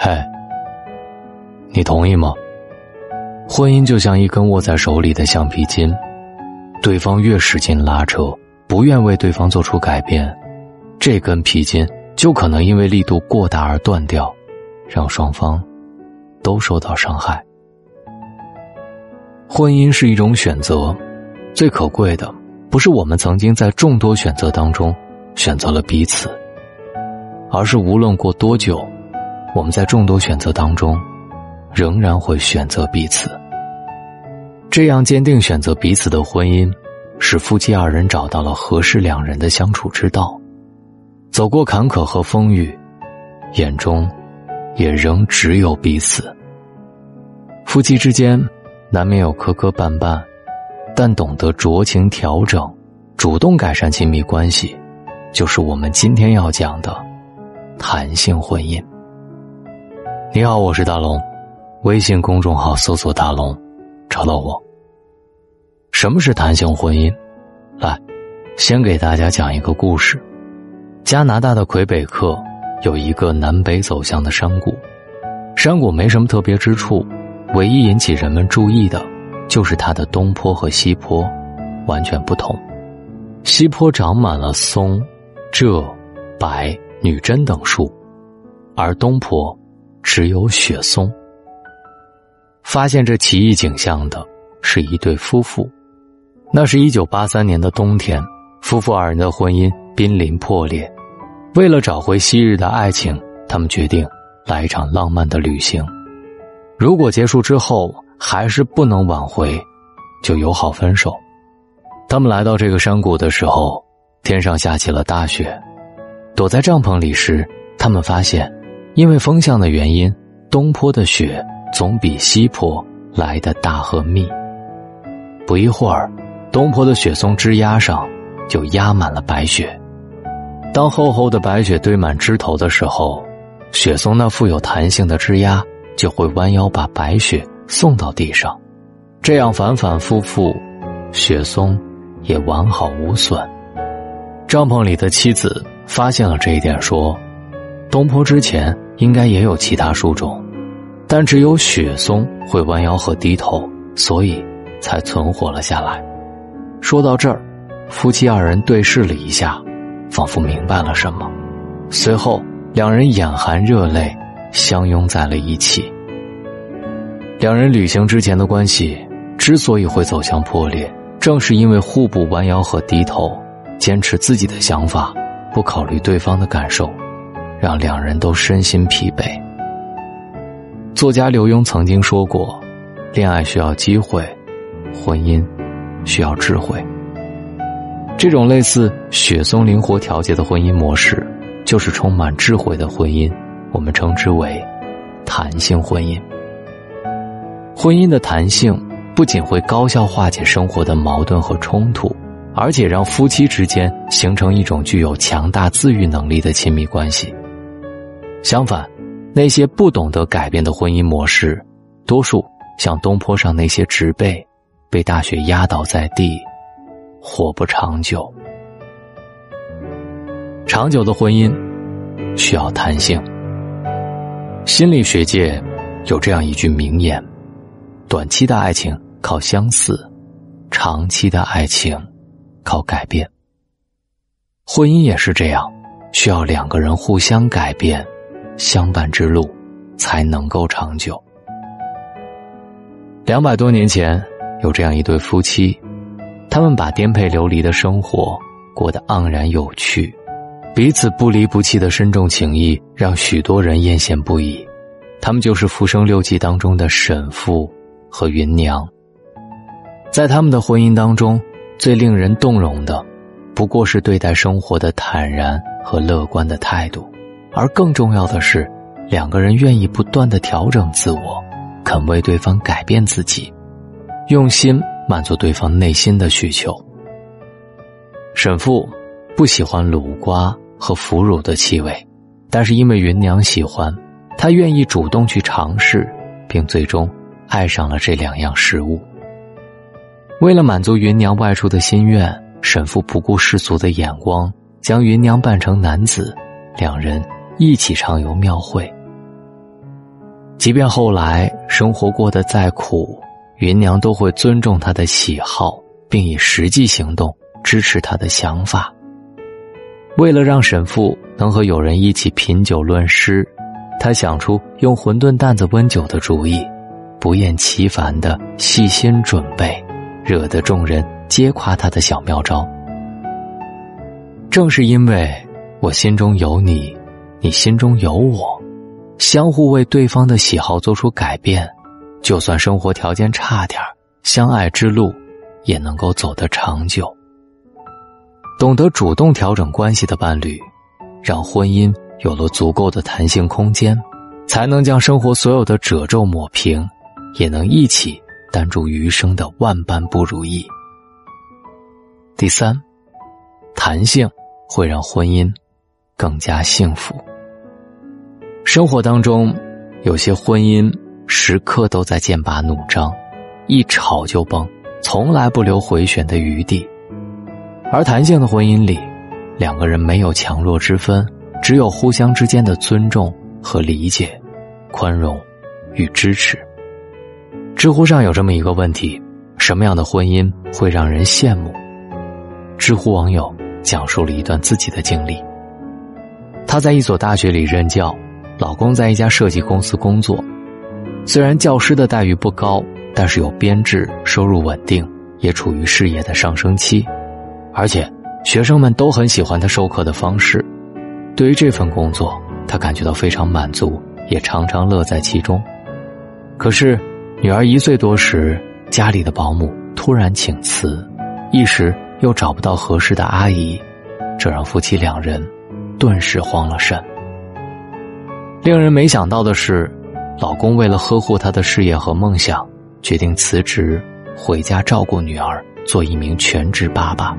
嗨，你同意吗？婚姻就像一根握在手里的橡皮筋，对方越使劲拉扯，不愿为对方做出改变，这根皮筋就可能因为力度过大而断掉，让双方都受到伤害。婚姻是一种选择，最可贵的不是我们曾经在众多选择当中选择了彼此，而是无论过多久，我们在众多选择当中仍然会选择彼此。这样坚定选择彼此的婚姻，使夫妻二人找到了合适两人的相处之道，走过坎坷和风雨，眼中也仍只有彼此。夫妻之间。难免有磕磕绊绊，但懂得酌情调整，主动改善亲密关系，就是我们今天要讲的弹性婚姻。你好，我是大龙，微信公众号搜索“大龙”，找到我。什么是弹性婚姻？来，先给大家讲一个故事。加拿大的魁北克有一个南北走向的山谷，山谷没什么特别之处。唯一引起人们注意的，就是它的东坡和西坡完全不同。西坡长满了松、柘、柏、女贞等树，而东坡只有雪松。发现这奇异景象的是一对夫妇。那是一九八三年的冬天，夫妇二人的婚姻濒临破裂。为了找回昔日的爱情，他们决定来一场浪漫的旅行。如果结束之后还是不能挽回，就友好分手。他们来到这个山谷的时候，天上下起了大雪。躲在帐篷里时，他们发现，因为风向的原因，东坡的雪总比西坡来的大和密。不一会儿，东坡的雪松枝丫上就压满了白雪。当厚厚的白雪堆满枝头的时候，雪松那富有弹性的枝丫。就会弯腰把白雪送到地上，这样反反复复，雪松也完好无损。帐篷里的妻子发现了这一点，说：“东坡之前应该也有其他树种，但只有雪松会弯腰和低头，所以才存活了下来。”说到这儿，夫妻二人对视了一下，仿佛明白了什么，随后两人眼含热泪。相拥在了一起。两人旅行之前的关系之所以会走向破裂，正是因为互不弯腰和低头，坚持自己的想法，不考虑对方的感受，让两人都身心疲惫。作家刘墉曾经说过：“恋爱需要机会，婚姻需要智慧。”这种类似雪松灵活调节的婚姻模式，就是充满智慧的婚姻。我们称之为弹性婚姻。婚姻的弹性不仅会高效化解生活的矛盾和冲突，而且让夫妻之间形成一种具有强大自愈能力的亲密关系。相反，那些不懂得改变的婚姻模式，多数像东坡上那些植被，被大雪压倒在地，活不长久。长久的婚姻需要弹性。心理学界有这样一句名言：“短期的爱情靠相似，长期的爱情靠改变。”婚姻也是这样，需要两个人互相改变，相伴之路才能够长久。两百多年前，有这样一对夫妻，他们把颠沛流离的生活过得盎然有趣。彼此不离不弃的深重情谊，让许多人艳羡不已。他们就是《浮生六记》当中的沈父和芸娘。在他们的婚姻当中，最令人动容的，不过是对待生活的坦然和乐观的态度，而更重要的是，两个人愿意不断的调整自我，肯为对方改变自己，用心满足对方内心的需求。沈父不喜欢卤瓜。和腐乳的气味，但是因为芸娘喜欢，他愿意主动去尝试，并最终爱上了这两样食物。为了满足芸娘外出的心愿，沈父不顾世俗的眼光，将芸娘扮成男子，两人一起畅游庙会。即便后来生活过得再苦，芸娘都会尊重他的喜好，并以实际行动支持他的想法。为了让沈父能和友人一起品酒论诗，他想出用馄饨担子温酒的主意，不厌其烦的细心准备，惹得众人皆夸他的小妙招。正是因为我心中有你，你心中有我，相互为对方的喜好做出改变，就算生活条件差点相爱之路也能够走得长久。懂得主动调整关系的伴侣，让婚姻有了足够的弹性空间，才能将生活所有的褶皱抹平，也能一起担住余生的万般不如意。第三，弹性会让婚姻更加幸福。生活当中，有些婚姻时刻都在剑拔弩张，一吵就崩，从来不留回旋的余地。而弹性的婚姻里，两个人没有强弱之分，只有互相之间的尊重和理解、宽容与支持。知乎上有这么一个问题：什么样的婚姻会让人羡慕？知乎网友讲述了一段自己的经历。他在一所大学里任教，老公在一家设计公司工作。虽然教师的待遇不高，但是有编制，收入稳定，也处于事业的上升期。而且，学生们都很喜欢他授课的方式。对于这份工作，他感觉到非常满足，也常常乐在其中。可是，女儿一岁多时，家里的保姆突然请辞，一时又找不到合适的阿姨，这让夫妻两人顿时慌了神。令人没想到的是，老公为了呵护她的事业和梦想，决定辞职回家照顾女儿，做一名全职爸爸。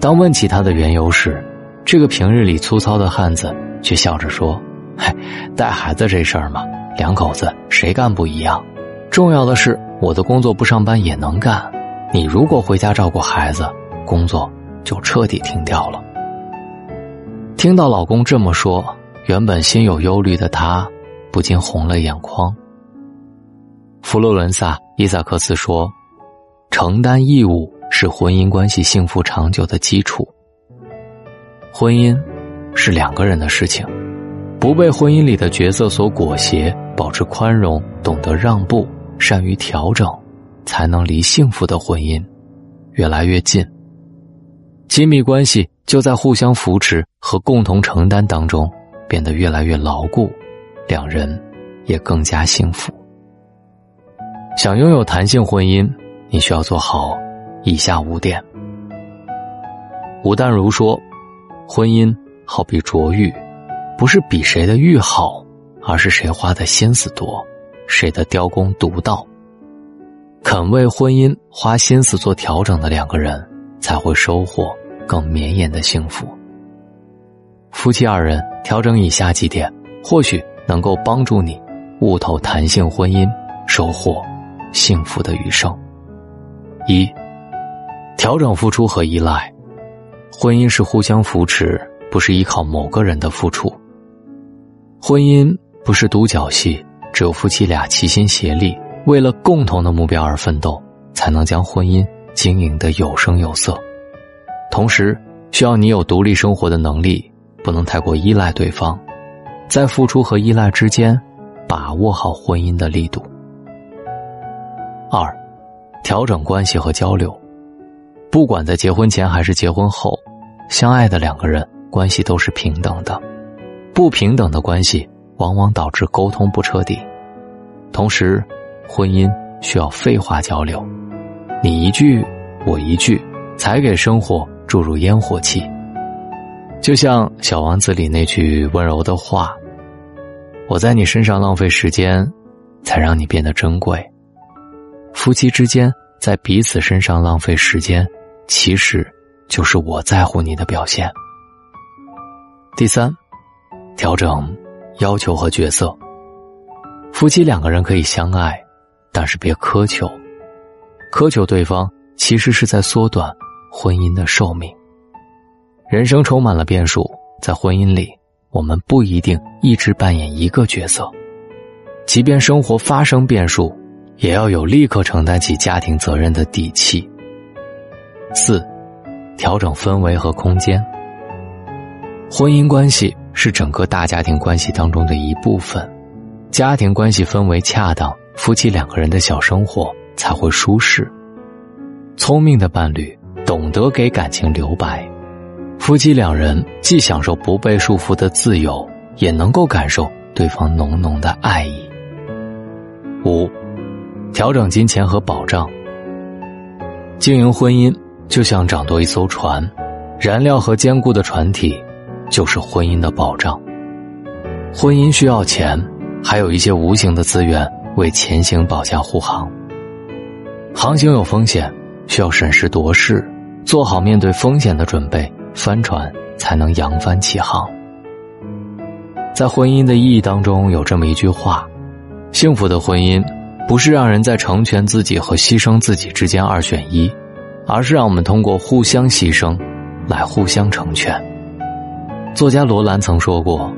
当问起他的缘由时，这个平日里粗糙的汉子却笑着说：“嗨，带孩子这事儿嘛，两口子谁干不一样？重要的是我的工作不上班也能干。你如果回家照顾孩子，工作就彻底停掉了。”听到老公这么说，原本心有忧虑的她不禁红了眼眶。佛罗伦萨·伊萨克斯说：“承担义务。”是婚姻关系幸福长久的基础。婚姻是两个人的事情，不被婚姻里的角色所裹挟，保持宽容，懂得让步，善于调整，才能离幸福的婚姻越来越近。亲密关系就在互相扶持和共同承担当中变得越来越牢固，两人也更加幸福。想拥有弹性婚姻，你需要做好。以下五点。吴淡如说：“婚姻好比琢玉，不是比谁的玉好，而是谁花的心思多，谁的雕工独到。肯为婚姻花心思做调整的两个人，才会收获更绵延的幸福。夫妻二人调整以下几点，或许能够帮助你悟透弹性婚姻，收获幸福的余生。一。”调整付出和依赖，婚姻是互相扶持，不是依靠某个人的付出。婚姻不是独角戏，只有夫妻俩齐心协力，为了共同的目标而奋斗，才能将婚姻经营的有声有色。同时，需要你有独立生活的能力，不能太过依赖对方，在付出和依赖之间，把握好婚姻的力度。二，调整关系和交流。不管在结婚前还是结婚后，相爱的两个人关系都是平等的。不平等的关系往往导致沟通不彻底。同时，婚姻需要废话交流，你一句我一句，才给生活注入烟火气。就像《小王子》里那句温柔的话：“我在你身上浪费时间，才让你变得珍贵。”夫妻之间在彼此身上浪费时间。其实，就是我在乎你的表现。第三，调整要求和角色。夫妻两个人可以相爱，但是别苛求。苛求对方，其实是在缩短婚姻的寿命。人生充满了变数，在婚姻里，我们不一定一直扮演一个角色，即便生活发生变数，也要有立刻承担起家庭责任的底气。四，调整氛围和空间。婚姻关系是整个大家庭关系当中的一部分，家庭关系氛围恰当，夫妻两个人的小生活才会舒适。聪明的伴侣懂得给感情留白，夫妻两人既享受不被束缚的自由，也能够感受对方浓浓的爱意。五，调整金钱和保障。经营婚姻就像掌舵一艘船，燃料和坚固的船体就是婚姻的保障。婚姻需要钱，还有一些无形的资源为前行保驾护航。航行有风险。需要审时度势，做好面对风险的准备，帆船才能扬帆起航。在婚姻的意义当中，有这么一句话：幸福的婚姻，不是让人在成全自己和牺牲自己之间二选一，而是让我们通过互相牺牲，来互相成全。作家罗兰曾说过：“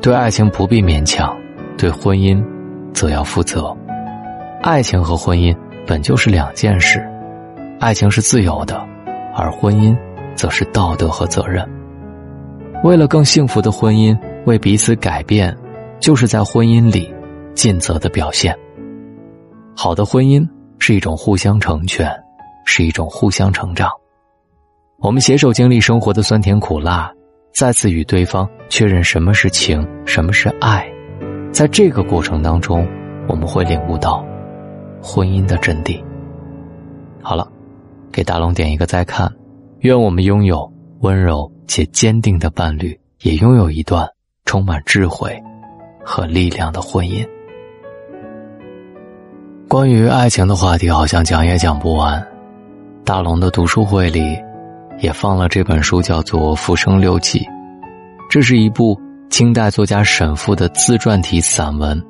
对爱情不必勉强，对婚姻，则要负责。爱情和婚姻本就是两件事。”爱情是自由的，而婚姻则是道德和责任。为了更幸福的婚姻，为彼此改变，就是在婚姻里尽责的表现。好的婚姻是一种互相成全，是一种互相成长。我们携手经历生活的酸甜苦辣，再次与对方确认什么是情，什么是爱。在这个过程当中，我们会领悟到婚姻的真谛。好了。给大龙点一个再看，愿我们拥有温柔且坚定的伴侣，也拥有一段充满智慧和力量的婚姻。关于爱情的话题，好像讲也讲不完。大龙的读书会里也放了这本书，叫做《浮生六记》，这是一部清代作家沈复的自传体散文。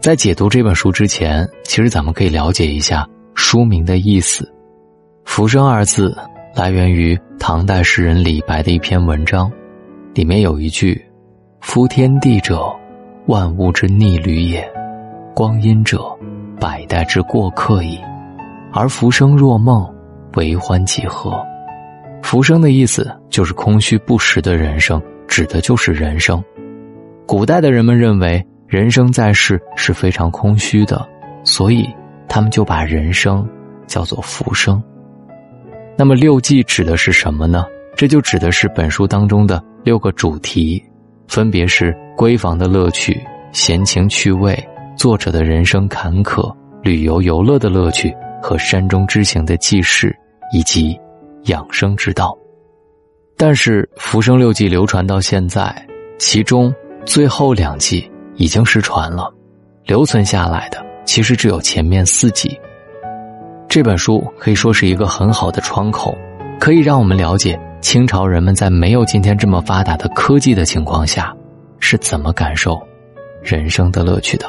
在解读这本书之前，其实咱们可以了解一下书名的意思。浮生二字来源于唐代诗人李白的一篇文章，里面有一句：“夫天地者，万物之逆旅也；光阴者，百代之过客矣。而浮生若梦，为欢几何？”浮生的意思就是空虚不实的人生，指的就是人生。古代的人们认为人生在世是非常空虚的，所以他们就把人生叫做浮生。那么六忌指的是什么呢？这就指的是本书当中的六个主题，分别是闺房的乐趣、闲情趣味、作者的人生坎坷、旅游游乐的乐趣和山中之行的记事，以及养生之道。但是《浮生六记》流传到现在，其中最后两季已经失传了，留存下来的其实只有前面四季。这本书可以说是一个很好的窗口，可以让我们了解清朝人们在没有今天这么发达的科技的情况下，是怎么感受人生的乐趣的。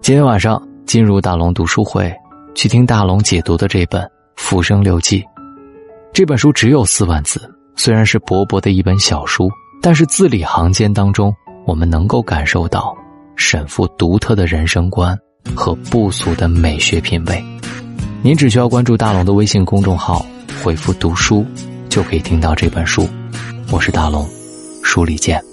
今天晚上进入大龙读书会，去听大龙解读的这本《浮生六记》。这本书只有四万字，虽然是薄薄的一本小书，但是字里行间当中，我们能够感受到沈复独特的人生观和不俗的美学品味。您只需要关注大龙的微信公众号，回复“读书”，就可以听到这本书。我是大龙，书里见。